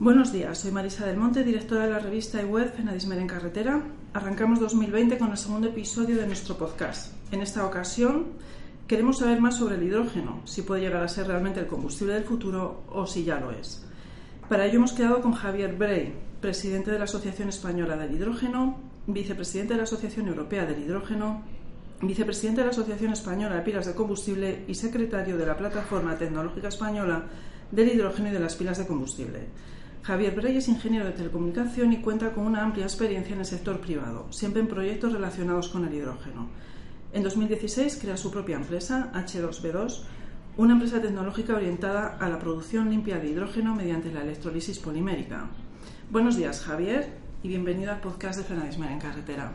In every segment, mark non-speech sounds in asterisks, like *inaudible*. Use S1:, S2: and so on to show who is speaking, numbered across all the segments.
S1: Buenos días, soy Marisa del Monte, directora de la revista y web Fenadismer en Carretera. Arrancamos 2020 con el segundo episodio de nuestro podcast. En esta ocasión queremos saber más sobre el hidrógeno, si puede llegar a ser realmente el combustible del futuro o si ya lo es. Para ello hemos quedado con Javier Brey, presidente de la Asociación Española del Hidrógeno, vicepresidente de la Asociación Europea del Hidrógeno, vicepresidente de la Asociación Española de Pilas de Combustible y secretario de la Plataforma Tecnológica Española del Hidrógeno y de las Pilas de Combustible. Javier Brey es ingeniero de telecomunicación y cuenta con una amplia experiencia en el sector privado, siempre en proyectos relacionados con el hidrógeno. En 2016 crea su propia empresa, H2B2, una empresa tecnológica orientada a la producción limpia de hidrógeno mediante la electrolisis polimérica. Buenos días, Javier, y bienvenido al podcast de Fenadismer en Carretera.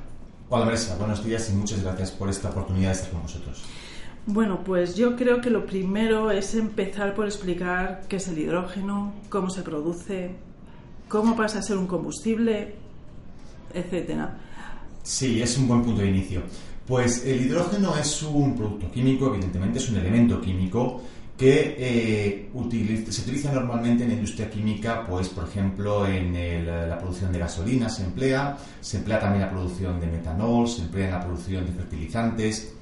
S2: Hola, Marisa, buenos días y muchas gracias por esta oportunidad de estar con vosotros.
S1: Bueno, pues yo creo que lo primero es empezar por explicar qué es el hidrógeno, cómo se produce, cómo pasa a ser un combustible, etcétera.
S2: Sí, es un buen punto de inicio. Pues el hidrógeno es un producto químico, evidentemente es un elemento químico que eh, se utiliza normalmente en la industria química, pues por ejemplo en el, la producción de gasolina se emplea, se emplea también la producción de metanol, se emplea en la producción de fertilizantes.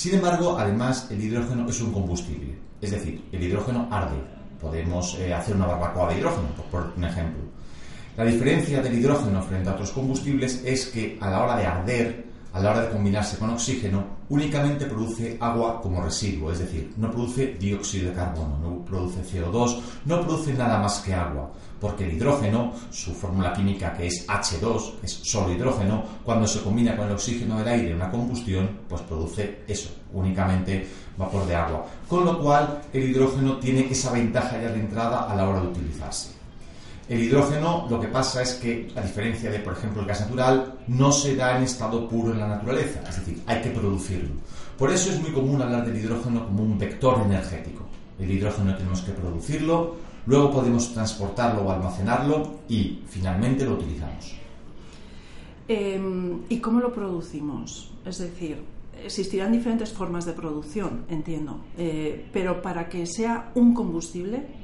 S2: Sin embargo, además el hidrógeno es un combustible, es decir, el hidrógeno arde. Podemos eh, hacer una barbacoa de hidrógeno, por un ejemplo. La diferencia del hidrógeno frente a otros combustibles es que a la hora de arder, a la hora de combinarse con oxígeno, únicamente produce agua como residuo, es decir, no produce dióxido de carbono, no produce CO2, no produce nada más que agua, porque el hidrógeno, su fórmula química que es H2, es solo hidrógeno, cuando se combina con el oxígeno del aire en una combustión, pues produce eso, únicamente vapor de agua. Con lo cual, el hidrógeno tiene esa ventaja ya de entrada a la hora de utilizarse. El hidrógeno lo que pasa es que, a diferencia de, por ejemplo, el gas natural, no se da en estado puro en la naturaleza, es decir, hay que producirlo. Por eso es muy común hablar del hidrógeno como un vector energético. El hidrógeno tenemos que producirlo, luego podemos transportarlo o almacenarlo y finalmente lo utilizamos.
S1: Em, ¿Y cómo lo producimos? Es decir, existirán diferentes formas de producción, entiendo, eh, pero para que sea un combustible,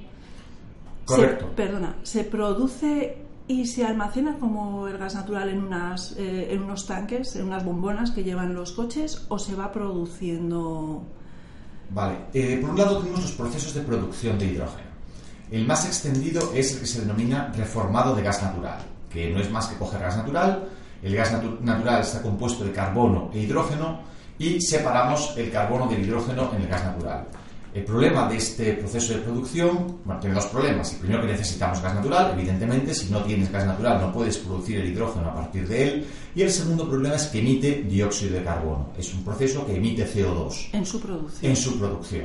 S2: Correcto.
S1: Se, perdona, ¿se produce y se almacena como el gas natural en, unas, eh, en unos tanques, en unas bombonas que llevan los coches o se va produciendo?
S2: Vale, eh, por un lado tenemos los procesos de producción de hidrógeno. El más extendido es el que se denomina reformado de gas natural, que no es más que coger gas natural, el gas natural está compuesto de carbono e hidrógeno y separamos el carbono del hidrógeno en el gas natural. El problema de este proceso de producción, bueno, tiene dos problemas. El primero que necesitamos gas natural, evidentemente, si no tienes gas natural no puedes producir el hidrógeno a partir de él. Y el segundo problema es que emite dióxido de carbono. Es un proceso que emite CO2.
S1: En su producción.
S2: En su producción.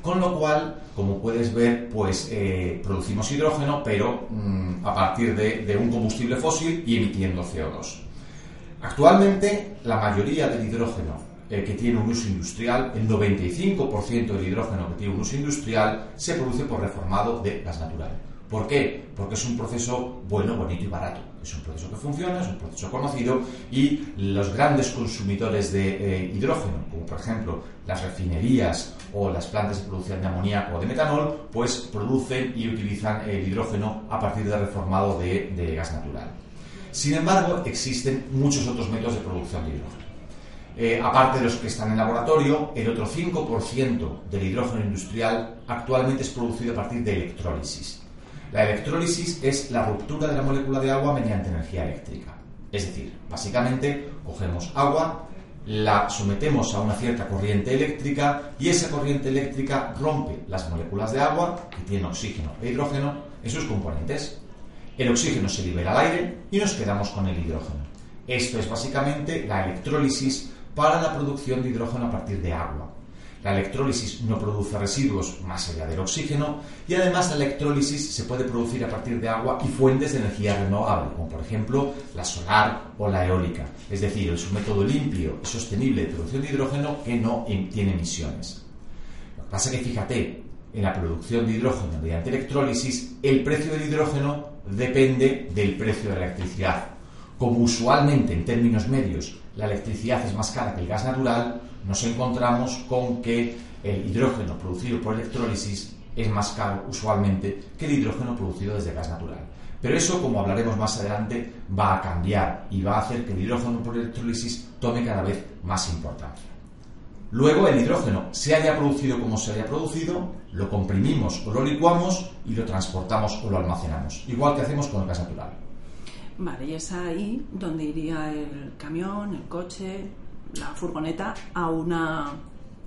S2: Con lo cual, como puedes ver, pues eh, producimos hidrógeno, pero mm, a partir de, de un combustible fósil y emitiendo CO2. Actualmente, la mayoría del hidrógeno eh, que tiene un uso industrial, el 95% del hidrógeno que tiene un uso industrial se produce por reformado de gas natural. ¿Por qué? Porque es un proceso bueno, bonito y barato. Es un proceso que funciona, es un proceso conocido y los grandes consumidores de eh, hidrógeno, como por ejemplo las refinerías o las plantas de producción de amoníaco o de metanol, pues producen y utilizan el hidrógeno a partir del reformado de, de gas natural. Sin embargo, existen muchos otros métodos de producción de hidrógeno. Eh, aparte de los que están en laboratorio, el otro 5% del hidrógeno industrial actualmente es producido a partir de electrólisis. La electrólisis es la ruptura de la molécula de agua mediante energía eléctrica. Es decir, básicamente cogemos agua, la sometemos a una cierta corriente eléctrica y esa corriente eléctrica rompe las moléculas de agua, que tienen oxígeno e hidrógeno, en sus componentes. El oxígeno se libera al aire y nos quedamos con el hidrógeno. Esto es básicamente la electrólisis para la producción de hidrógeno a partir de agua. La electrólisis no produce residuos más allá del oxígeno y además la electrólisis se puede producir a partir de agua y fuentes de energía renovable, como por ejemplo la solar o la eólica. Es decir, es un método limpio y sostenible de producción de hidrógeno que no em, tiene emisiones. Lo que pasa es que fíjate, en la producción de hidrógeno mediante electrólisis, el precio del hidrógeno depende del precio de la electricidad. Como usualmente en términos medios la electricidad es más cara que el gas natural, nos encontramos con que el hidrógeno producido por electrólisis es más caro usualmente que el hidrógeno producido desde gas natural. Pero eso, como hablaremos más adelante, va a cambiar y va a hacer que el hidrógeno por electrólisis tome cada vez más importancia. Luego el hidrógeno se haya producido como se haya producido, lo comprimimos o lo licuamos y lo transportamos o lo almacenamos, igual que hacemos con el gas natural.
S1: Vale, y es ahí donde iría el camión, el coche, la furgoneta a una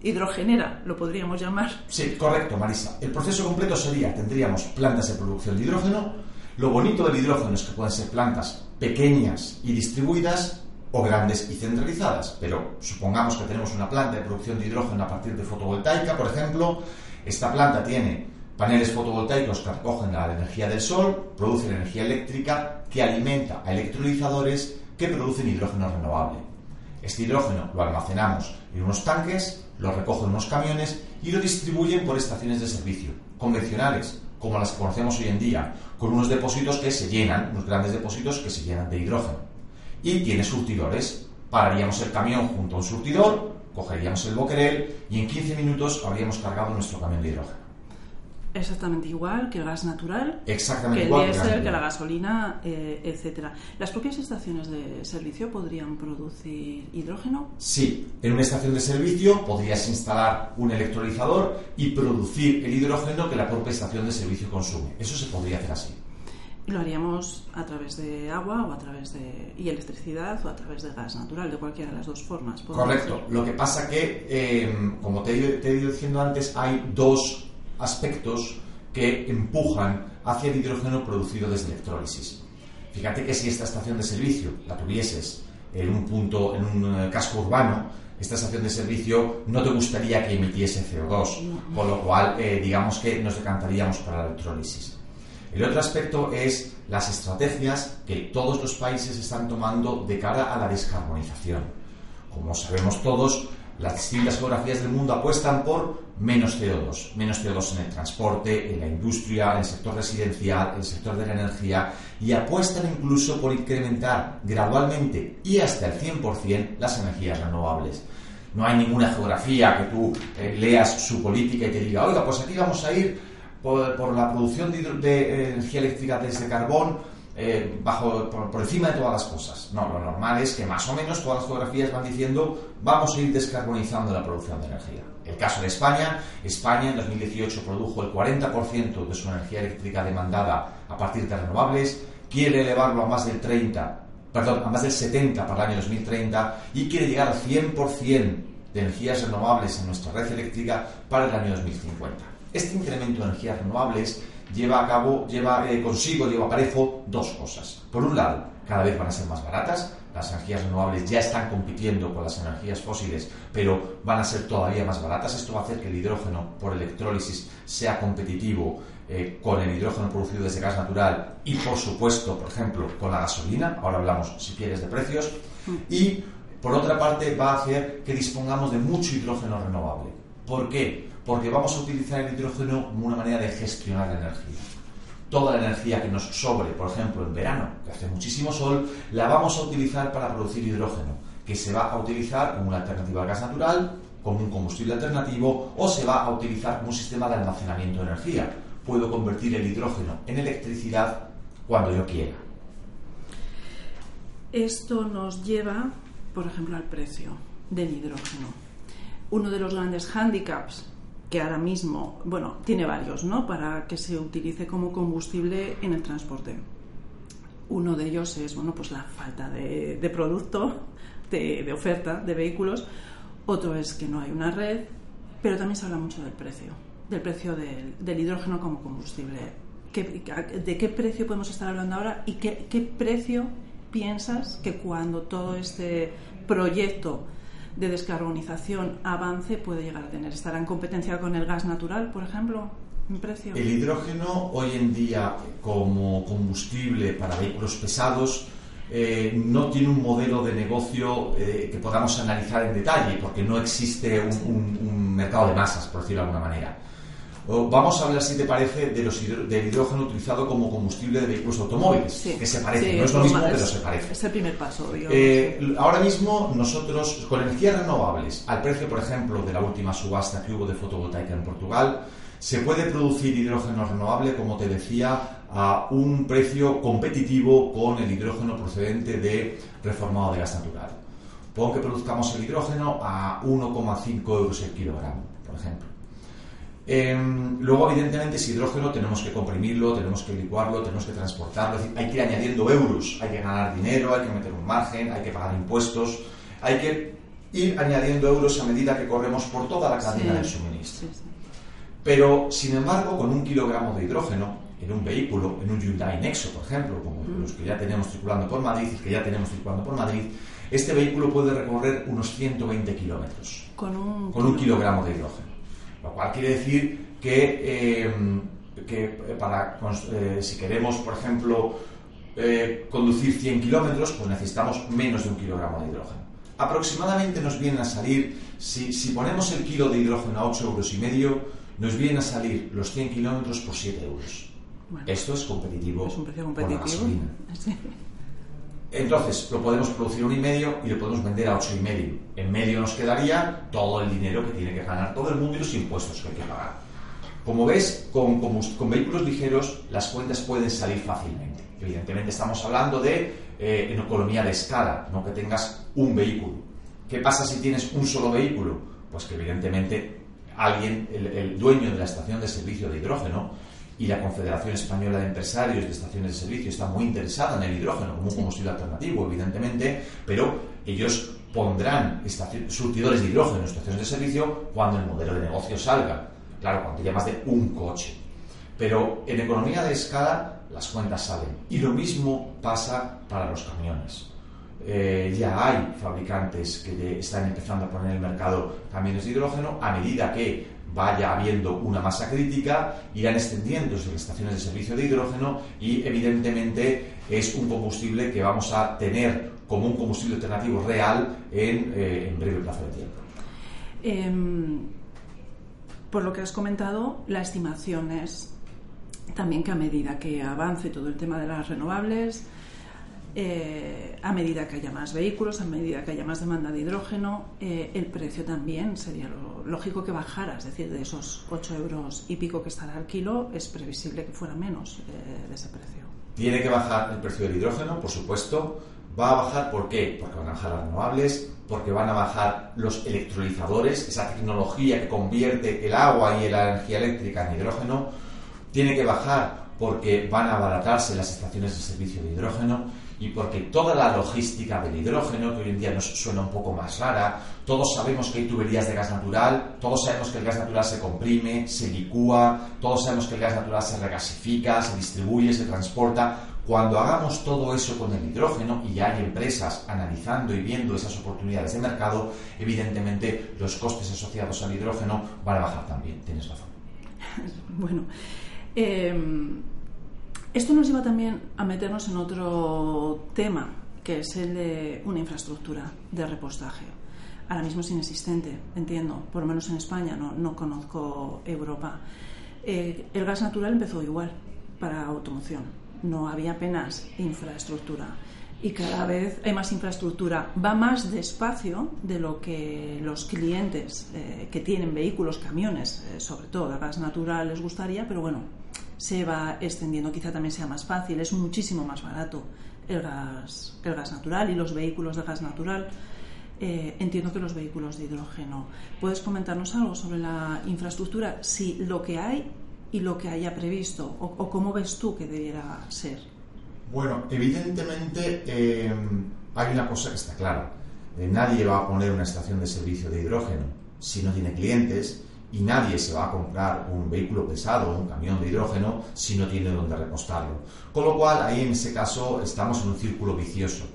S1: hidrogenera, lo podríamos llamar.
S2: Sí, correcto, Marisa. El proceso completo sería, tendríamos plantas de producción de hidrógeno. Lo bonito del hidrógeno es que pueden ser plantas pequeñas y distribuidas o grandes y centralizadas. Pero supongamos que tenemos una planta de producción de hidrógeno a partir de fotovoltaica, por ejemplo. Esta planta tiene paneles fotovoltaicos que recogen la energía del sol, producen energía eléctrica que alimenta a electrolizadores que producen hidrógeno renovable. Este hidrógeno lo almacenamos en unos tanques, lo recogen unos camiones y lo distribuyen por estaciones de servicio convencionales, como las que conocemos hoy en día, con unos depósitos que se llenan, unos grandes depósitos que se llenan de hidrógeno. Y tiene surtidores. Pararíamos el camión junto a un surtidor, cogeríamos el boquerel y en 15 minutos habríamos cargado nuestro camión de hidrógeno.
S1: Exactamente igual que el gas natural,
S2: Exactamente
S1: que el diésel, que la gasolina, eh, etcétera. ¿Las propias estaciones de servicio podrían producir hidrógeno?
S2: Sí, en una estación de servicio podrías instalar un electrolizador y producir el hidrógeno que la propia estación de servicio consume. Eso se podría hacer así.
S1: Lo haríamos a través de agua o a través de y electricidad o a través de gas natural, de cualquiera de las dos formas.
S2: Correcto. Lo que pasa que, eh, como te he ido diciendo antes, hay dos aspectos que empujan hacia el hidrógeno producido desde electrólisis. Fíjate que si esta estación de servicio la tuvieses en un punto, en un eh, casco urbano, esta estación de servicio no te gustaría que emitiese CO2, con lo cual eh, digamos que nos decantaríamos para la electrólisis. El otro aspecto es las estrategias que todos los países están tomando de cara a la descarbonización. Como sabemos todos, las distintas geografías del mundo apuestan por menos CO2, menos CO2 en el transporte, en la industria, en el sector residencial, en el sector de la energía y apuestan incluso por incrementar gradualmente y hasta el 100% las energías renovables. No hay ninguna geografía que tú eh, leas su política y te diga, oiga, pues aquí vamos a ir por, la producción de, eh, energía eléctrica desde carbón eh, bajo, por, encima de todas las cosas. No, lo normal es que más o menos todas las geografías van diciendo vamos a ir descarbonizando la producción de energía. El caso de España, España en 2018 produjo el 40% de su energía eléctrica demandada a partir de renovables, quiere elevarlo a más del 30, perdón, a más del 70 para el año 2030 y quiere llegar al 100% de energías renovables en nuestra red eléctrica para el año 2050. Este incremento de energías renovables lleva a cabo, lleva eh, consigo, lleva parejo dos cosas. Por un lado, cada vez van a ser más baratas, las energías renovables ya están compitiendo con las energías fósiles, pero van a ser todavía más baratas. Esto va a hacer que el hidrógeno por electrólisis sea competitivo eh, con el hidrógeno producido desde gas natural y, por supuesto, por ejemplo, con la gasolina. Ahora hablamos, si quieres, de precios. Y, por otra parte, va a hacer que dispongamos de mucho hidrógeno renovable. ¿Por qué? Porque vamos a utilizar el hidrógeno como una manera de gestionar la energía. Toda la energía que nos sobre, por ejemplo, en verano, que hace muchísimo sol, la vamos a utilizar para producir hidrógeno, que se va a utilizar como una alternativa al gas natural, como un combustible alternativo, o se va a utilizar como un sistema de almacenamiento de energía. Puedo convertir el hidrógeno en electricidad cuando yo quiera.
S1: Esto nos lleva, por ejemplo, al precio del hidrógeno. Uno de los grandes hándicaps que ahora mismo, bueno, tiene varios, ¿no? Para que se utilice como combustible en el transporte. Uno de ellos es, bueno, pues la falta de, producto, de, oferta de vehículos. Otro es que no hay una red, pero también se habla mucho del precio, del precio del, hidrógeno como combustible. ¿Qué- ¿De qué precio podemos estar hablando ahora y qué precio piensas que cuando todo este proyecto de descarbonización avance puede llegar a tener? ¿Estará en competencia con el gas natural, por ejemplo, en precio?
S2: El hidrógeno hoy en día como combustible para vehículos pesados eh, no tiene un modelo de negocio eh, que podamos analizar en detalle, porque no existe un, mercado de masas, por decirlo de alguna manera. Vamos a hablar, si te parece, de los del hidrógeno utilizado como combustible de vehículos automóviles, que se parece, no es lo mismo, pero se parece.
S1: Es el primer paso.
S2: Eh, ahora mismo, nosotros, con energías renovables, al precio, por ejemplo, de la última subasta que hubo de fotovoltaica en Portugal, se puede producir hidrógeno renovable, como te decía, a un precio competitivo con el hidrógeno procedente de reformado de gas natural. Pon que produzcamos el hidrógeno a 1,5 euros el kilogramo, por ejemplo. Em, luego, evidentemente, ese hidrógeno tenemos que comprimirlo, tenemos que licuarlo, tenemos que transportarlo, hay que ir añadiendo euros, hay que ganar dinero, hay que meter un margen, hay que pagar impuestos, hay que ir añadiendo euros a medida que corremos por toda la cadena del suministro. Pero, sin embargo, con un kilogramo de hidrógeno, en un vehículo, en un Hyundai Nexo, por ejemplo, como mm. los que ya tenemos circulando por Madrid, que ya tenemos circulando por Madrid, este vehículo puede recorrer unos 120 kilómetros
S1: con, un,
S2: con un, kilogramo de hidrógeno. Lo cual quiere decir que, eh, que para, eh, si queremos, por ejemplo, eh, conducir 100 kilómetros, pues necesitamos menos de un kilogramo de hidrógeno. Aproximadamente nos viene a salir, si, si ponemos el kilo de hidrógeno a 8 euros y medio, nos viene a salir los 100 kilómetros por 7 euros. Esto es competitivo.
S1: Es un precio competitivo. *laughs*
S2: Entonces, lo podemos producir un y medio y lo podemos vender a ocho y medio. En medio nos quedaría todo el dinero que tiene que ganar todo el mundo y los impuestos que hay que pagar. Como ves, con, vehículos ligeros las cuentas pueden salir fácilmente. Evidentemente estamos hablando de eh, en economía de escala, no que tengas un vehículo. ¿Qué pasa si tienes un solo vehículo? Pues que evidentemente alguien, el dueño de la estación de servicio de hidrógeno, y la Confederación Española de Empresarios de Estaciones de Servicio está muy interesada en el hidrógeno como un combustible alternativo, evidentemente, pero ellos pondrán surtidores de hidrógeno en estaciones de servicio cuando el modelo de negocio salga. Claro, cuando ya más de un coche. Pero en economía de escala las cuentas salen. Y lo mismo pasa para los camiones. Eh, ya hay fabricantes que están empezando a poner en el mercado camiones de hidrógeno a medida que vaya habiendo una masa crítica, irán extendiéndose las estaciones de servicio de hidrógeno y evidentemente es un combustible que vamos a tener como un combustible alternativo real en, eh, breve plazo de tiempo.
S1: Em, por lo que has comentado, la estimación es también que a medida que avance todo el tema de las renovables, eh, a medida que haya más vehículos, a medida que haya más demanda de hidrógeno, eh, el precio también sería lógico que bajara, es decir, de esos 8 euros y pico que estará al kilo, es previsible que fuera menos eh, de ese precio.
S2: Tiene que bajar el precio del hidrógeno, por supuesto. ¿Va a bajar por qué? Porque van a bajar las renovables, porque van a bajar los electrolizadores, esa tecnología que convierte el agua y la energía eléctrica en hidrógeno. Tiene que bajar porque van a abaratarse las estaciones de servicio de hidrógeno y porque toda la logística del hidrógeno, que hoy en día nos suena un poco más rara, todos sabemos que hay tuberías de gas natural, todos sabemos que el gas natural se comprime, se licúa, todos sabemos que el gas natural se regasifica, se distribuye, se transporta. Cuando hagamos todo eso con el hidrógeno y hay empresas analizando y viendo esas oportunidades de mercado, evidentemente los costes asociados al hidrógeno van a bajar también. Tienes razón. *laughs*
S1: Bueno, eh, esto nos lleva también a meternos en otro tema, que es el de una infraestructura de repostaje. Ahora mismo es inexistente, entiendo, por lo menos en España, no, conozco Europa. Eh, el gas natural empezó igual para automoción, no había apenas infraestructura y cada vez hay más infraestructura. Va más despacio de lo que los clientes eh, que tienen vehículos, camiones, eh, sobre todo de gas natural, les gustaría, pero bueno, se va extendiendo, quizá también sea más fácil, es muchísimo más barato el gas, el gas natural y los vehículos de gas natural. Eh, entiendo que los vehículos de hidrógeno. ¿Puedes comentarnos algo sobre la infraestructura? Si lo que hay y lo que haya previsto, o, cómo ves tú que debiera ser.
S2: Bueno, evidentemente eh, hay una cosa que está clara. Eh, nadie va a poner una estación de servicio de hidrógeno si no tiene clientes y nadie se va a comprar un vehículo pesado, un camión de hidrógeno, si no tiene donde repostarlo. Con lo cual, ahí en ese caso estamos en un círculo vicioso.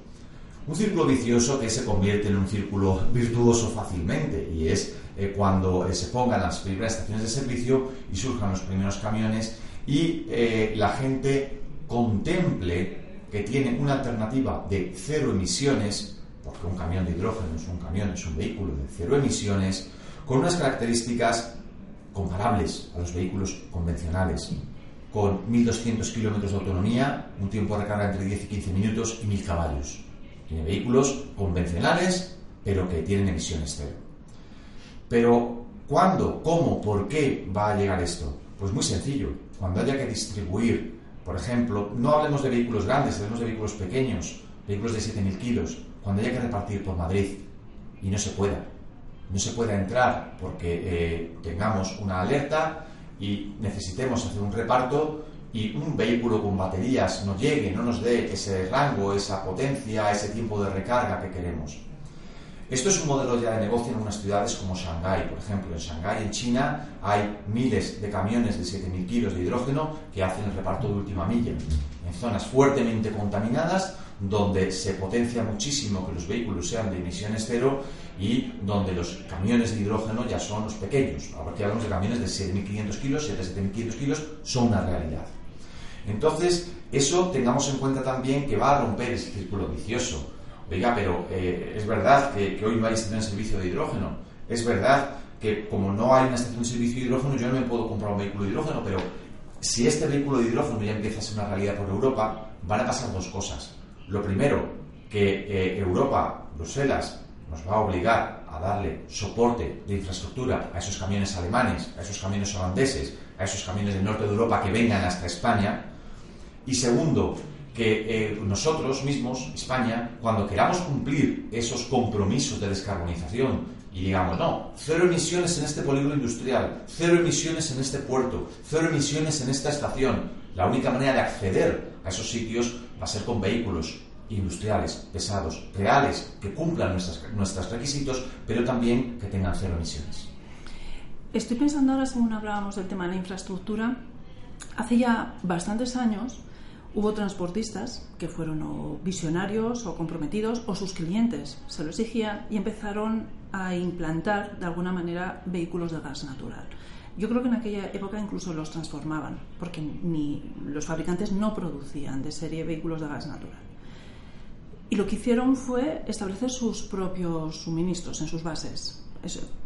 S2: Un círculo vicioso que se convierte en un círculo virtuoso fácilmente y es eh, cuando eh, se pongan las primeras estaciones de servicio y surjan los primeros camiones y eh, la gente contemple que tiene una alternativa de cero emisiones, porque un camión de hidrógeno es un camión, es un vehículo de cero emisiones, con unas características comparables a los vehículos convencionales, con 1.200 kilómetros de autonomía, un tiempo de recarga entre 10 y 15 minutos y 1.000 caballos. Tiene vehículos convencionales, pero que tienen emisiones cero. Pero, ¿cuándo, cómo, por qué va a llegar esto? Pues muy sencillo. Cuando haya que distribuir, por ejemplo, no hablemos de vehículos grandes, hablemos de vehículos pequeños, vehículos de 7.000 kilos, cuando haya que repartir por Madrid y no se pueda. No se pueda entrar porque eh, tengamos una alerta y necesitemos hacer un reparto y un vehículo con baterías no llegue, no nos dé ese rango, esa potencia, ese tiempo de recarga que queremos. Esto es un modelo ya de negocio en unas ciudades como Shanghái, por ejemplo. En Shanghái, en China, hay miles de camiones de 7.000 kilos de hidrógeno que hacen el reparto de última milla. En zonas fuertemente contaminadas, donde se potencia muchísimo que los vehículos sean de emisiones cero y donde los camiones de hidrógeno ya son los pequeños. Ahora que hablamos de camiones de 6.500 kilos, 7.500 kilos, son una realidad. Entonces, eso tengamos en cuenta también que va a romper ese círculo vicioso. Oiga, pero eh, es verdad que, hoy no hay estación de servicio de hidrógeno. Es verdad que como no hay una estación de servicio de hidrógeno, yo no me puedo comprar un vehículo de hidrógeno, pero si este vehículo de hidrógeno ya empieza a ser una realidad por Europa, van a pasar dos cosas. Lo primero, que eh, Europa, Bruselas, nos va a obligar a darle soporte de infraestructura a esos camiones alemanes, a esos camiones holandeses, a esos camiones del norte de Europa que vengan hasta España. Y segundo, que eh, nosotros mismos, España, cuando queramos cumplir esos compromisos de descarbonización y digamos, no, cero emisiones en este polígono industrial, cero emisiones en este puerto, cero emisiones en esta estación, la única manera de acceder a esos sitios va a ser con vehículos industriales, pesados, reales, que cumplan nuestros requisitos, pero también que tengan cero emisiones.
S1: Estoy pensando ahora, según hablábamos del tema de la infraestructura, hace ya bastantes años hubo transportistas que fueron visionarios o comprometidos o sus clientes se lo exigían y empezaron a implantar de alguna manera vehículos de gas natural. Yo creo que en aquella época incluso los transformaban, porque ni los fabricantes no producían de serie vehículos de gas natural. Y lo que hicieron fue establecer sus propios suministros en sus bases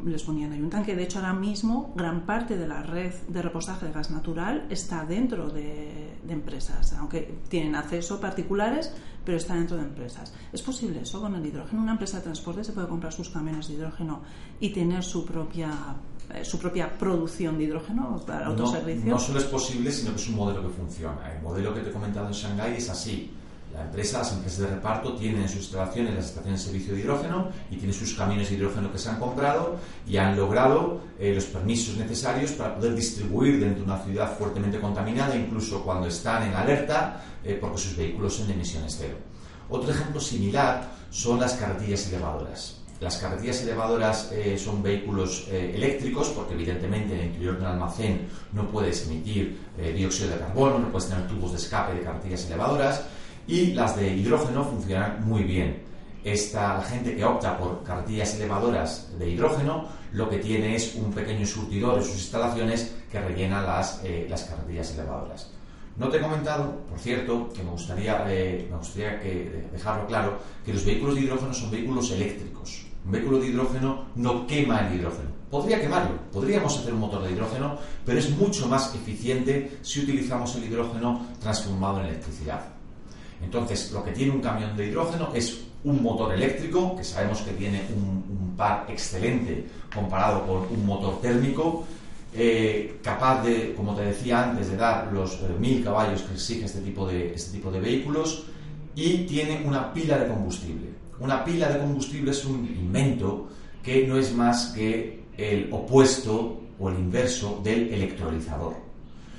S1: les ponían ahí un tanque. De hecho, ahora mismo gran parte de la red de repostaje de gas natural está dentro de, empresas, aunque tienen acceso particulares, pero está dentro de empresas. ¿Es posible eso con el hidrógeno? Una empresa de transporte se puede comprar sus camiones de hidrógeno y tener su propia eh, su propia producción de hidrógeno para.
S2: No, no solo es posible, sino que es un modelo que funciona. El modelo que te he comentado en Shanghái es así la empresa, las empresas de reparto tienen en sus instalaciones las estaciones de servicio de hidrógeno y tienen sus camiones de hidrógeno que se han comprado y han logrado eh, los permisos necesarios para poder distribuir dentro de una ciudad fuertemente contaminada, incluso cuando están en alerta, eh, porque sus vehículos son de emisiones cero. Otro ejemplo similar son las carretillas elevadoras. Las carretillas elevadoras eh, son vehículos eléctricos porque evidentemente en el interior de un almacén no puedes emitir dióxido de carbono, no puedes tener tubos de escape de carretillas elevadoras y las de hidrógeno funcionan muy bien. Esta, gente que opta por carretillas elevadoras de hidrógeno lo que tiene es un pequeño surtidor en sus instalaciones que rellena las, eh, las elevadoras. No te he comentado, por cierto, que me gustaría, eh, me gustaría que, dejarlo claro, que los vehículos de hidrógeno son vehículos eléctricos. Un vehículo de hidrógeno no quema el hidrógeno. Podría quemarlo, podríamos hacer un motor de hidrógeno, pero es mucho más eficiente si utilizamos el hidrógeno transformado en electricidad. Entonces, lo que tiene un camión de hidrógeno es un motor eléctrico, que sabemos que tiene un, par excelente comparado con un motor térmico, eh, capaz de, como te decía antes, de dar los eh, mil caballos que exige este tipo, de, este tipo de vehículos y tiene una pila de combustible. Una pila de combustible es un invento que no es más que el opuesto o el inverso del electrolizador.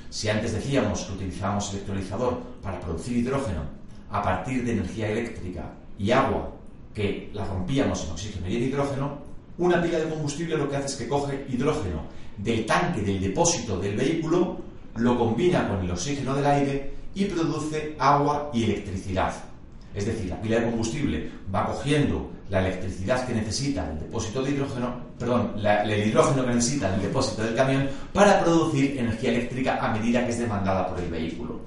S2: Si antes decíamos que utilizábamos electrolizador para producir hidrógeno a partir de energía eléctrica y agua que la rompíamos en oxígeno y en hidrógeno, una pila de combustible lo que hace es que coge hidrógeno del tanque, del depósito del vehículo, lo combina con el oxígeno del aire y produce agua y electricidad. Es decir, la pila de combustible va cogiendo la electricidad que necesita el depósito de hidrógeno, perdón, el hidrógeno que necesita el depósito del camión para producir energía eléctrica a medida que es demandada por el vehículo.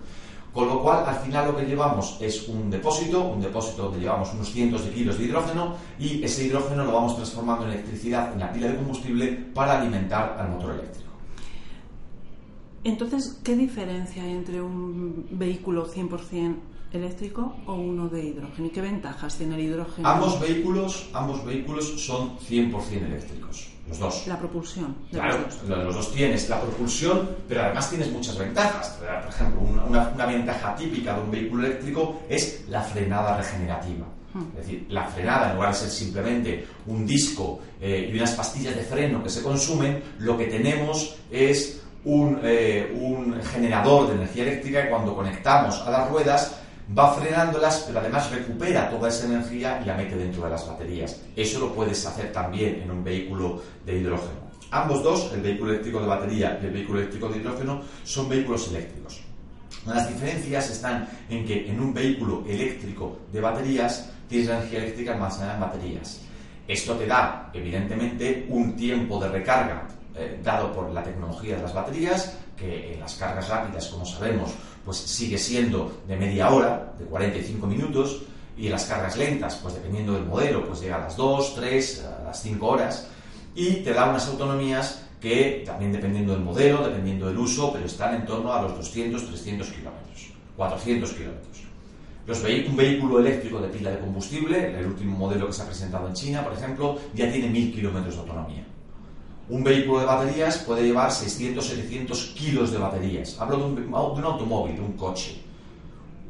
S2: Con lo cual, al final lo que llevamos es un depósito, un depósito donde llevamos unos cientos de kilos de hidrógeno y ese hidrógeno lo vamos transformando en electricidad en la pila de combustible para alimentar al motor eléctrico.
S1: Entonces, ¿qué diferencia hay entre un vehículo 100% eléctrico o uno de hidrógeno? ¿Y qué ventajas tiene el hidrógeno?
S2: Ambos vehículos, ambos vehículos son 100% eléctricos. Los dos.
S1: La propulsión.
S2: claro, los dos. los dos. tienes la propulsión, pero además tienes muchas ventajas. Por ejemplo, una, ventaja típica de un vehículo eléctrico es la frenada regenerativa. Es decir, la frenada, en lugar de ser simplemente un disco eh, y unas pastillas de freno que se consumen, lo que tenemos es un, eh, un generador de energía eléctrica y cuando conectamos a las ruedas va frenándolas, pero además recupera toda esa energía y la mete dentro de las baterías. Eso lo puedes hacer también en un vehículo de hidrógeno. Ambos dos, el vehículo eléctrico de batería y el vehículo eléctrico de hidrógeno, son vehículos eléctricos. Las diferencias están en que en un vehículo eléctrico de baterías tienes energía eléctrica almacenada en baterías. Esto te da, evidentemente, un tiempo de recarga eh, dado por la tecnología de las baterías, que en las cargas rápidas, como sabemos, pues sigue siendo de media hora, de 45 minutos, y las cargas lentas, pues dependiendo del modelo, pues llega a las 2, 3, a las 5 horas, y te da unas autonomías que también dependiendo del modelo, dependiendo del uso, pero están en torno a los 200, 300 kilómetros, 400 kilómetros. un vehículo eléctrico de pila de combustible, el último modelo que se ha presentado en China, por ejemplo, ya tiene 1000 kilómetros de autonomía. Un vehículo de baterías puede llevar 600-700 kilos de baterías. Hablo de un, automóvil, de un coche.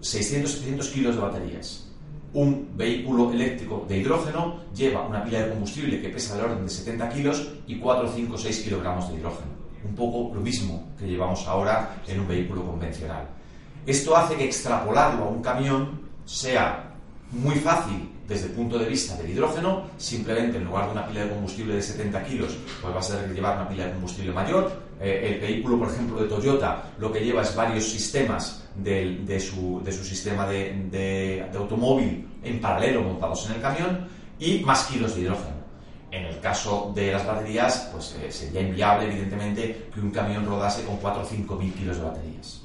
S2: 600-700 kilos de baterías. Un vehículo eléctrico de hidrógeno lleva una pila de combustible que pesa del orden de 70 kilos y 4, 5, 6 kilogramos de hidrógeno. Un poco lo mismo que llevamos ahora en un vehículo convencional. Esto hace que extrapolarlo a un camión sea muy fácil desde el punto de vista del hidrógeno, simplemente en lugar de una pila de combustible de 70 kilos, pues vas a tener que llevar una pila de combustible mayor. Eh, el vehículo, por ejemplo, de Toyota, lo que lleva es varios sistemas de, su, sistema de, automóvil en paralelo montados en el camión y más kilos de hidrógeno. En el caso de las baterías, pues eh, sería inviable, evidentemente, que un camión rodase con 4 o 5 mil kilos de baterías.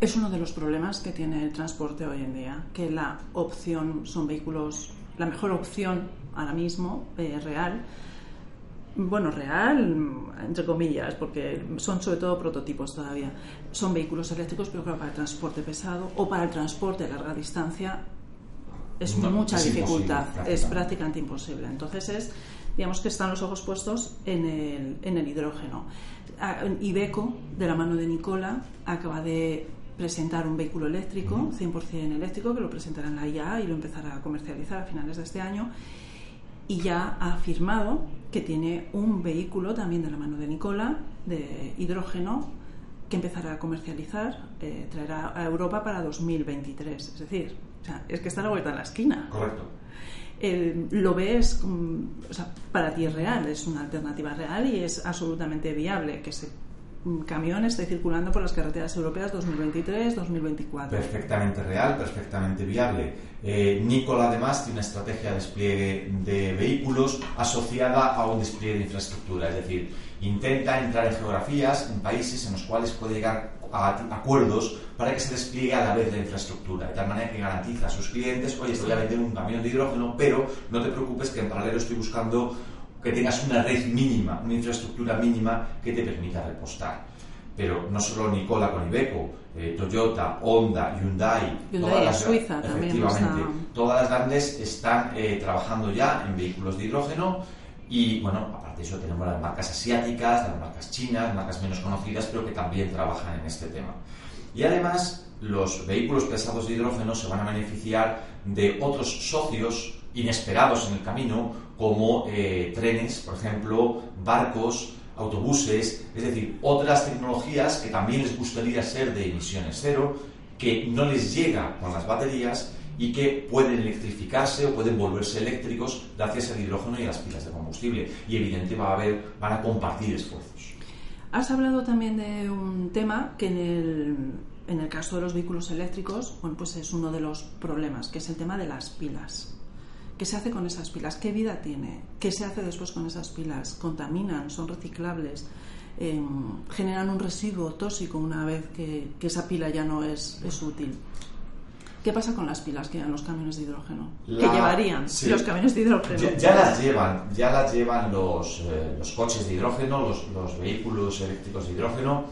S1: Es uno de los problemas que tiene el transporte hoy en día, que la opción son vehículos, la mejor opción ahora mismo, eh, real, bueno, real, entre comillas, porque son sobre todo prototipos todavía, son vehículos eléctricos, pero claro, para el transporte pesado o para el transporte a larga distancia es mucha dificultad, es prácticamente imposible. Entonces es, digamos que están los ojos puestos en el, en el hidrógeno. Ah, Ibeco, de la mano de Nicola, acaba de presentar un vehículo eléctrico, 100% eléctrico, que lo presentará en la IA y lo empezará a comercializar a finales de este año. Y ya ha afirmado que tiene un vehículo también de la mano de Nicola, de hidrógeno, que empezará a comercializar, eh, traerá a Europa para 2023. Es decir, es que está a la vuelta de la esquina.
S2: Correcto.
S1: lo ves, o sea, para ti es real, es una alternativa real y es absolutamente viable que se camión esté circulando por las carreteras europeas 2023-2024.
S2: Perfectamente real, perfectamente viable. Eh, Nicola además tiene una estrategia de despliegue de vehículos asociada a un despliegue de infraestructura, es decir, intenta entrar en geografías, en países en los cuales puede llegar a acuerdos para que se despliegue a la vez la infraestructura, de tal manera que garantiza a sus clientes, oye, voy a vender un camión de hidrógeno, pero no te preocupes que en paralelo estoy buscando que tengas una red mínima, una infraestructura mínima que te permita repostar. Pero no solo Nicola con Iveco, eh, Toyota, Honda, Hyundai,
S1: todas las, Suiza
S2: efectivamente, todas las grandes están eh, trabajando ya en vehículos de hidrógeno y bueno, aparte de eso tenemos las marcas asiáticas, las marcas chinas, marcas menos conocidas, pero que también trabajan en este tema. Y además, los vehículos pesados de hidrógeno se van a beneficiar de otros socios inesperados en el camino, como eh, trenes, por ejemplo, barcos, autobuses, es decir, otras tecnologías que también les gustaría ser de emisiones cero, que no les llega con las baterías y que pueden electrificarse o pueden volverse eléctricos gracias al hidrógeno y a las pilas de combustible. Y evidentemente va a haber, van a compartir esfuerzos.
S1: Has hablado también de un tema que en el en el caso de los vehículos eléctricos, bueno, pues es uno de los problemas, que es el tema de las pilas. ¿Qué se hace con esas pilas? ¿Qué vida tiene? ¿Qué se hace después con esas pilas? ¿Contaminan? ¿Son reciclables? Em, ¿Generan un residuo tóxico una vez que, esa pila ya no es, es, útil? ¿Qué pasa con las pilas que llevan los camiones de hidrógeno? ¿Qué llevarían los camiones de hidrógeno?
S2: Ya, las llevan, ya las llevan los, eh, los coches de hidrógeno, los, los vehículos eléctricos de hidrógeno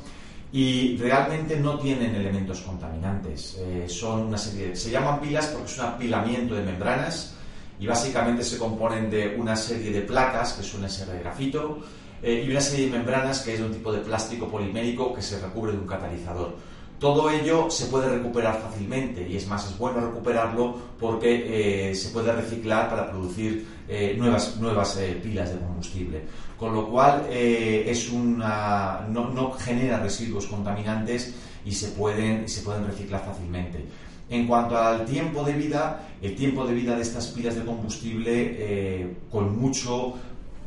S2: y realmente no tienen elementos contaminantes. Eh, son una serie se llaman pilas porque es un apilamiento de membranas y básicamente se componen de una serie de placas que suelen ser de grafito eh, y una serie de membranas que es un tipo de plástico polimérico que se recubre de un catalizador. Todo ello se puede recuperar fácilmente y es más, es bueno recuperarlo porque eh, se puede reciclar para producir nuevas, nuevas pilas de combustible con lo cual eh, es una, no, genera residuos contaminantes y se pueden, se pueden reciclar fácilmente. En cuanto al tiempo de vida, el tiempo de vida de estas pilas de combustible eh, con mucho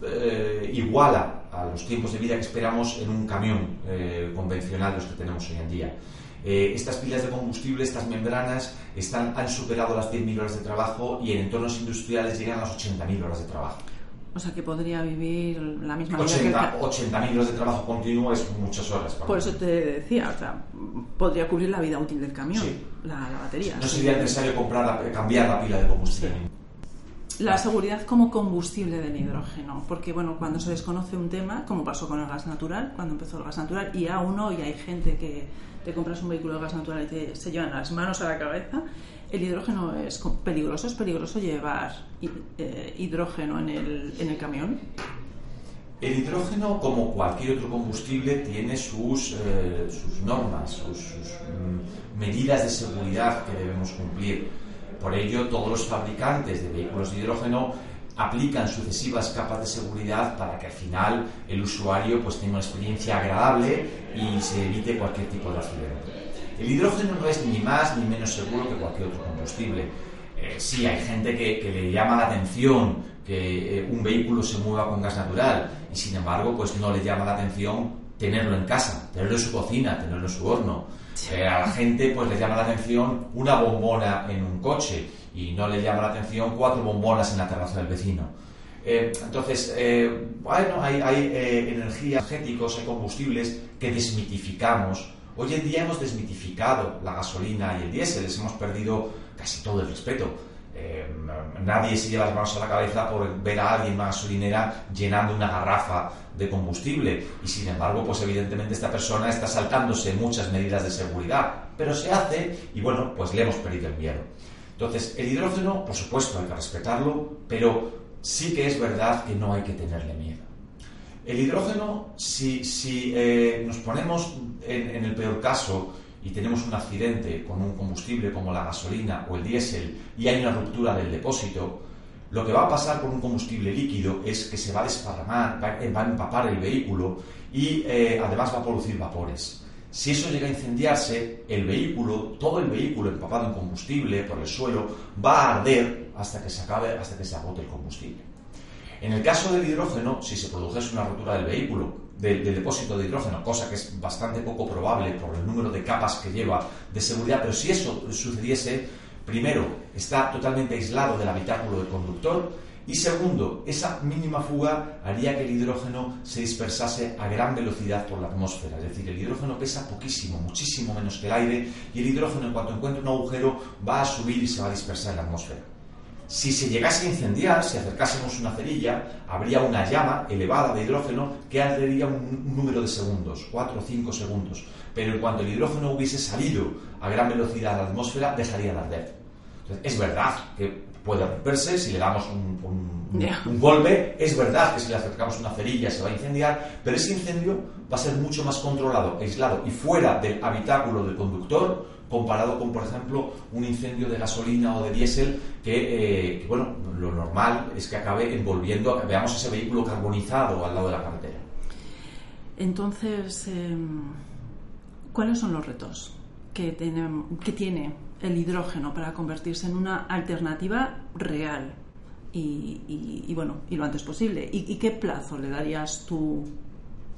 S2: eh, iguala a los tiempos de vida que esperamos en un camión convencional, los que tenemos hoy en día. estas pilas de combustible, estas membranas, han superado las 10.000 horas de trabajo y en entornos industriales llegan a las 80.000 horas de trabajo.
S1: O sea, que podría vivir la misma
S2: 80, vida 80.000 horas de trabajo continuo es muchas horas.
S1: Por eso te decía, o sea, podría cubrir la vida útil del camión, la, batería.
S2: No sería necesario comprar cambiar la pila de combustible.
S1: La seguridad como combustible del hidrógeno, porque bueno, cuando se desconoce un tema, como pasó con el gas natural, cuando empezó el gas natural, y aún hoy hay gente que te compras un vehículo de gas natural y te, se llevan las manos a la cabeza, el hidrógeno es peligroso, es peligroso llevar eh, hidrógeno en el, en el camión.
S2: El hidrógeno, como cualquier otro combustible, tiene sus, eh, sus normas, sus, mm, medidas de seguridad que debemos cumplir. Por ello, todos los fabricantes de vehículos de hidrógeno aplican sucesivas capas de seguridad para que al final el usuario pues, tenga una experiencia agradable y se evite cualquier tipo de accidente. El hidrógeno no es ni más ni menos seguro que cualquier otro combustible. Eh, sí, hay gente que, le llama la atención que eh, un vehículo se mueva con gas natural y sin embargo pues no le llama la atención tenerlo en casa, tenerlo en su cocina, tenerlo en su horno. Eh, a la gente pues le llama la atención una bombona en un coche y no le llama la atención cuatro bombonas en la terraza del vecino. entonces, bueno, hay, hay energías energéticos, hay combustibles que desmitificamos Hoy en día hemos desmitificado la gasolina y el diésel, les hemos perdido casi todo el respeto. Eh, nadie se lleva las manos a la cabeza por ver a alguien en una gasolinera llenando una garrafa de combustible. Y sin embargo pues evidentemente esta persona está saltándose muchas medidas de seguridad. Pero se hace y bueno pues le hemos perdido el miedo. Entonces el hidrógeno por supuesto hay que respetarlo pero sí que es verdad que no hay que tenerle miedo el hidrógeno, si, eh, nos ponemos en, el peor caso y tenemos un accidente con un combustible como la gasolina o el diésel y hay una ruptura del depósito, lo que va a pasar con un combustible líquido es que se va a desparramar, va, a empapar el vehículo y eh, además va a producir vapores. Si eso llega a incendiarse, el vehículo, todo el vehículo empapado en combustible por el suelo, va a arder hasta que se acabe, hasta que se agote el combustible. En el caso del hidrógeno, si se produjese una rotura del vehículo, del, depósito de hidrógeno, cosa que es bastante poco probable por el número de capas que lleva de seguridad, pero si eso sucediese, primero, está totalmente aislado del habitáculo del conductor y segundo, esa mínima fuga haría que el hidrógeno se dispersase a gran velocidad por la atmósfera. Es decir, el hidrógeno pesa poquísimo, muchísimo menos que el aire y el hidrógeno en cuanto encuentre un agujero va a subir y se va a dispersar en la atmósfera. Si se llegase a incendiar, si acercásemos una cerilla, habría una llama elevada de hidrógeno que ardería un, número de segundos, 4 o 5 segundos. Pero en cuanto el hidrógeno hubiese salido a gran velocidad a la atmósfera, dejaría de arder. es verdad que puede romperse si le damos un, un, golpe, es verdad que si le acercamos una cerilla se va a incendiar, pero ese incendio va a ser mucho más controlado, aislado y fuera del habitáculo del conductor comparado con, por ejemplo, un incendio de gasolina o de diésel que, eh, bueno, lo normal es que acabe envolviendo, veamos ese vehículo carbonizado al lado de la carretera.
S1: Entonces, em, ¿cuáles son los retos que, que tiene el hidrógeno para convertirse en una alternativa real y, bueno, y lo antes posible? ¿Y, qué plazo le darías tú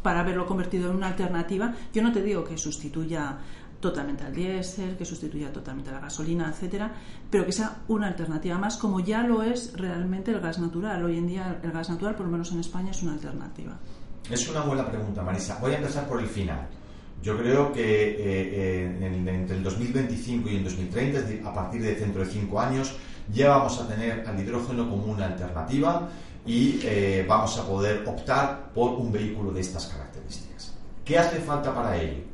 S1: para haberlo convertido en una alternativa? Yo no te digo que sustituya totalmente al diésel, que sustituya totalmente a la gasolina, etcétera, pero que sea una alternativa más, como ya lo es realmente el gas natural. Hoy en día el gas natural, por lo menos en España, es una alternativa.
S2: Es una buena pregunta, Marisa. Voy a empezar por el final. Yo creo que eh, eh, entre el 2025 y el 2030, a partir de dentro de cinco años, ya vamos a tener al hidrógeno como una alternativa y eh, vamos a poder optar por un vehículo de estas características. ¿Qué hace falta para ello?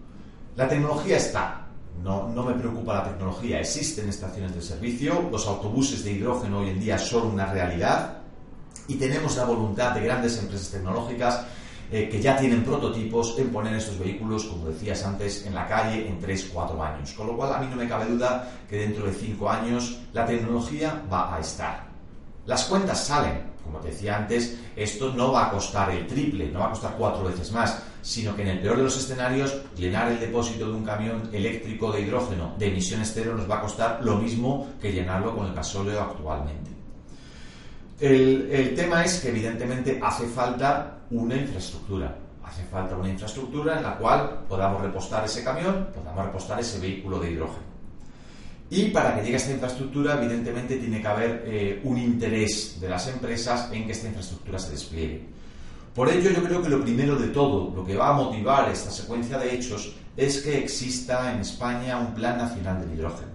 S2: La tecnología está. No, me preocupa la tecnología. Existen estaciones de servicio. Los autobuses de hidrógeno hoy en día son una realidad. Y tenemos la voluntad de grandes empresas tecnológicas eh, que ya tienen prototipos en poner estos vehículos, como decías antes, en la calle en 3-4 años. Con lo cual, a mí no me cabe duda que dentro de 5 años la tecnología va a estar. Las cuentas salen, como te decía antes, esto no va a costar el triple, no va a costar cuatro veces más, sino que en el peor de los escenarios, llenar el depósito de un camión eléctrico de hidrógeno de emisiones cero nos va a costar lo mismo que llenarlo con el gasóleo actualmente. El, el tema es que evidentemente hace falta una infraestructura. Hace falta una infraestructura en la cual podamos repostar ese camión, podamos repostar ese vehículo de hidrógeno. Y para que llegue esta infraestructura, evidentemente tiene que haber eh, un interés de las empresas en que esta infraestructura se despliegue. Por ello, yo creo que lo primero de todo, lo que va a motivar esta secuencia de hechos, es que exista en España un plan nacional del hidrógeno.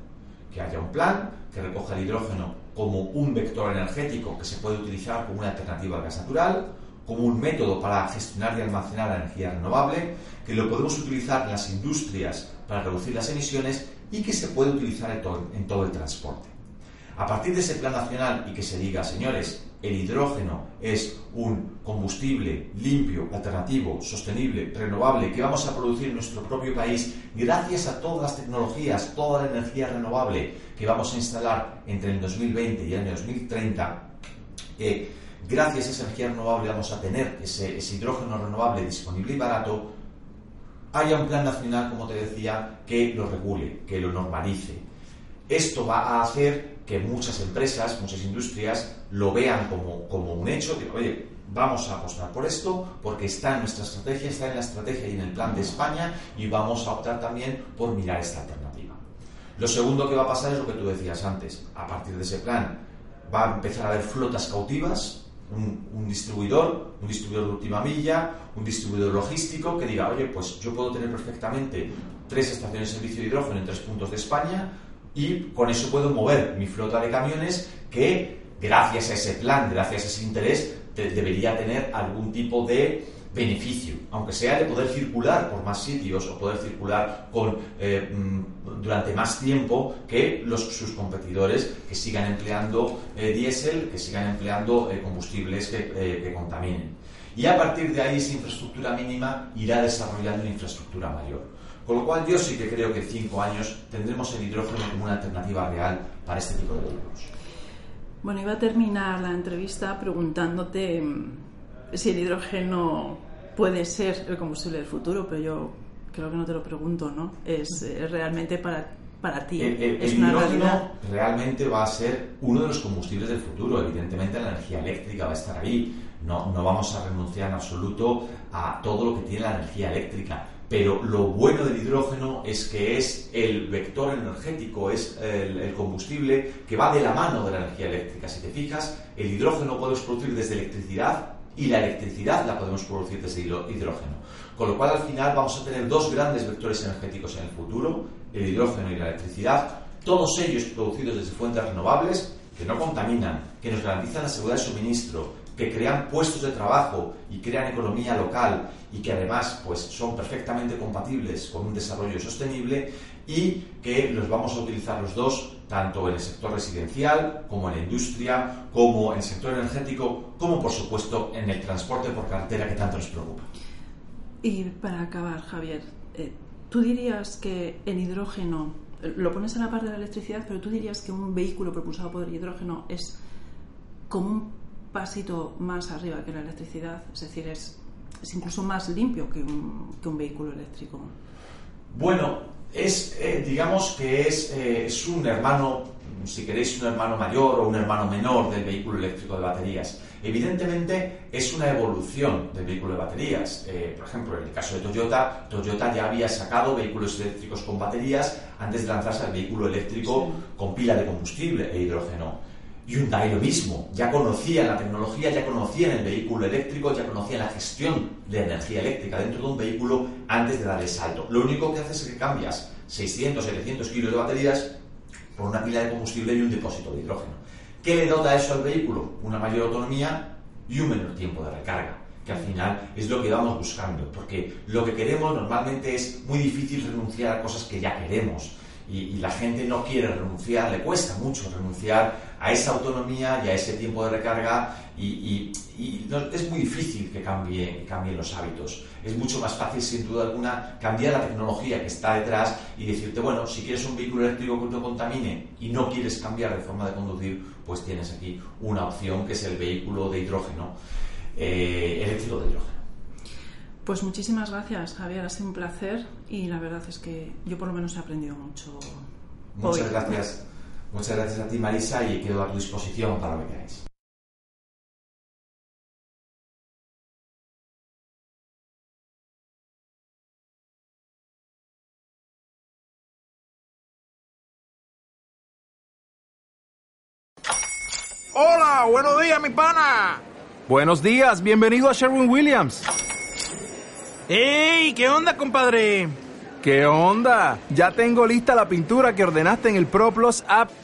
S2: Que haya un plan que recoja el hidrógeno como un vector energético que se puede utilizar como una alternativa al gas natural, como un método para gestionar y almacenar la energía renovable, que lo podemos utilizar en las industrias para reducir las emisiones y que se puede utilizar en todo, el transporte. A partir de ese plan nacional y que se diga, señores, el hidrógeno es un combustible limpio, alternativo, sostenible, renovable, que vamos a producir en nuestro propio país gracias a todas las tecnologías, toda la energía renovable que vamos a instalar entre el 2020 y el año 2030, eh, gracias a esa energía renovable vamos a tener ese, hidrógeno renovable disponible y barato, haya un plan nacional, como te decía, que lo regule, que lo normalice. Esto va a hacer que muchas empresas, muchas industrias lo vean como, como un hecho, que, oye, vamos a apostar por esto porque está en nuestra estrategia, está en la estrategia y en el plan de España y vamos a optar también por mirar esta alternativa. Lo segundo que va a pasar es lo que tú decías antes. A partir de ese plan va a empezar a haber flotas cautivas un, distribuidor, un distribuidor de última milla, un distribuidor logístico que diga, oye, pues yo puedo tener perfectamente tres estaciones de servicio de hidrógeno en tres puntos de España y con eso puedo mover mi flota de camiones que gracias a ese plan, gracias a ese interés, debería tener algún tipo de beneficio, aunque sea de poder circular por más sitios o poder circular con, eh, mm, durante más tiempo que sus competidores que sigan empleando eh, diésel, que sigan empleando eh, combustibles que, que, contaminen. Y a partir de ahí esa infraestructura mínima irá desarrollando una infraestructura mayor. Con lo cual yo sí que creo que en cinco años tendremos el hidrógeno como una alternativa real para este tipo de vehículos.
S1: Bueno, iba a terminar la entrevista preguntándote mm, si el hidrógeno puede ser el combustible del futuro, pero yo creo que no te lo pregunto, ¿no? Es, realmente para, para ti.
S2: El,
S1: es
S2: una hidrógeno realmente va a ser uno de los combustibles del futuro. Evidentemente la energía eléctrica va a estar ahí. No, no vamos a renunciar en absoluto a todo lo que tiene la energía eléctrica. Pero lo bueno del hidrógeno es que es el vector energético, es el, el, combustible que va de la mano de la energía eléctrica. Si te fijas, el hidrógeno puedes producir desde electricidad y la electricidad la podemos producir desde hidrógeno. Con lo cual al final vamos a tener dos grandes vectores energéticos en el futuro, el hidrógeno y la electricidad, todos ellos producidos desde fuentes renovables que no contaminan, que nos garantizan la seguridad de suministro, que crean puestos de trabajo y crean economía local y que además pues, son perfectamente compatibles con un desarrollo sostenible y que los vamos a utilizar los dos tanto en el sector residencial como en la industria, como en el sector energético, como por supuesto en el transporte por carretera que tanto nos preocupa.
S1: Y para acabar, Javier, eh, tú dirías que el hidrógeno, lo pones a la par de la electricidad, pero tú dirías que un vehículo propulsado por el hidrógeno es como un pasito más arriba que la electricidad, es decir, es, es incluso más limpio que un, que un vehículo eléctrico.
S2: Bueno, es, eh, digamos que es, eh, es, un hermano si queréis, un hermano mayor o un hermano menor del vehículo eléctrico de baterías. Evidentemente es una evolución del vehículo de baterías. Eh, por ejemplo, en el caso de Toyota, Toyota ya había sacado vehículos eléctricos con baterías antes de lanzarse al vehículo eléctrico con pila de combustible e hidrógeno. Hyundai lo mismo, ya conocían la tecnología, ya conocían el vehículo eléctrico, ya conocían la gestión de energía eléctrica dentro de un vehículo antes de dar el salto. Lo único que haces es que cambias 600, 700 kilos de baterías por una pila de combustible y un depósito de hidrógeno. ¿Qué le dota eso al vehículo? Una mayor autonomía y un menor tiempo de recarga, que al final es lo que vamos buscando, porque lo que queremos normalmente es muy difícil renunciar a cosas que ya queremos y, la gente no quiere renunciar, le cuesta mucho renunciar a esa autonomía y a ese tiempo de recarga y, es muy difícil que cambie, cambien los hábitos. Es mucho más fácil, sin duda alguna, cambiar la tecnología que está detrás y decirte, bueno, si quieres un vehículo eléctrico que no contamine y no quieres cambiar de forma de conducir, pues tienes aquí una opción que es el vehículo de hidrógeno, eh, eléctrico de hidrógeno.
S1: Pues muchísimas gracias, Javier. Ha sido un placer y la verdad es que yo por lo menos he aprendido mucho.
S2: Muchas gracias. Muchas gracias a ti, Marisa, y quedo a tu disposición para lo que queráis.
S3: Hola, buenos días, mi pana.
S4: Buenos días, bienvenido a Sherwin Williams.
S3: ¡Ey! ¿Qué onda, compadre?
S4: ¿Qué onda? Ya tengo lista la pintura que ordenaste en el ProPlus app.